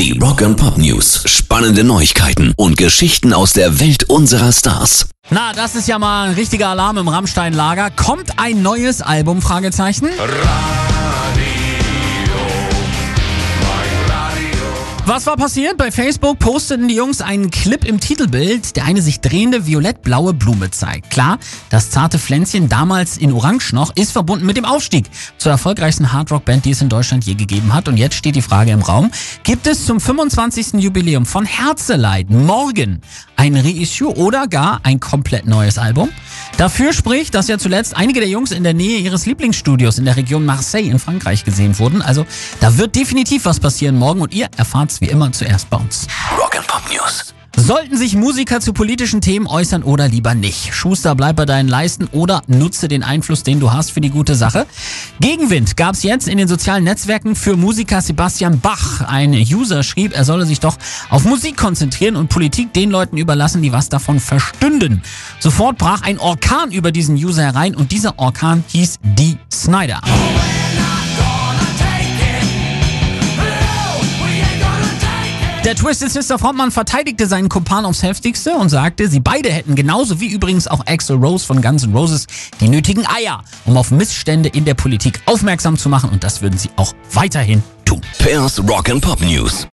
Die Rock and Pop News. Spannende Neuigkeiten und Geschichten aus der Welt unserer Stars. Na, das ist ja mal ein richtiger Alarm im Rammstein-Lager. Kommt ein neues Album? Fragezeichen. Was war passiert? Bei Facebook posteten die Jungs einen Clip im Titelbild, der eine sich drehende violett-blaue Blume zeigt. Klar, das zarte Pflänzchen, damals in Orange noch, ist verbunden mit dem Aufstieg zur erfolgreichsten Hardrock-Band, die es in Deutschland je gegeben hat. Und jetzt steht die Frage im Raum, gibt es zum 25. Jubiläum von Herzeleid morgen ein Reissue oder gar ein komplett neues Album? Dafür spricht, dass ja zuletzt einige der Jungs in der Nähe ihres Lieblingsstudios in der Region Marseille in Frankreich gesehen wurden. Also da wird definitiv was passieren morgen und ihr erfahrt's wie immer zuerst bei uns. Rock and Pop News. Sollten sich Musiker zu politischen Themen äußern oder lieber nicht? Schuster, bleib bei deinen Leisten oder nutze den Einfluss, den du hast für die gute Sache. Gegenwind gab's jetzt in den sozialen Netzwerken für Musiker Sebastian Bach. Ein User schrieb, er solle sich doch auf Musik konzentrieren und Politik den Leuten überlassen, die was davon verstünden. Sofort brach ein Orkan über diesen User herein und dieser Orkan hieß Dee Snyder. Der Twisted Sister Frontmann verteidigte seinen Kumpan aufs Heftigste und sagte, sie beide hätten genauso wie übrigens auch Axel Rose von Guns N' Roses die nötigen Eier, um auf Missstände in der Politik aufmerksam zu machen und das würden sie auch weiterhin tun. Pairs Rock and Pop News.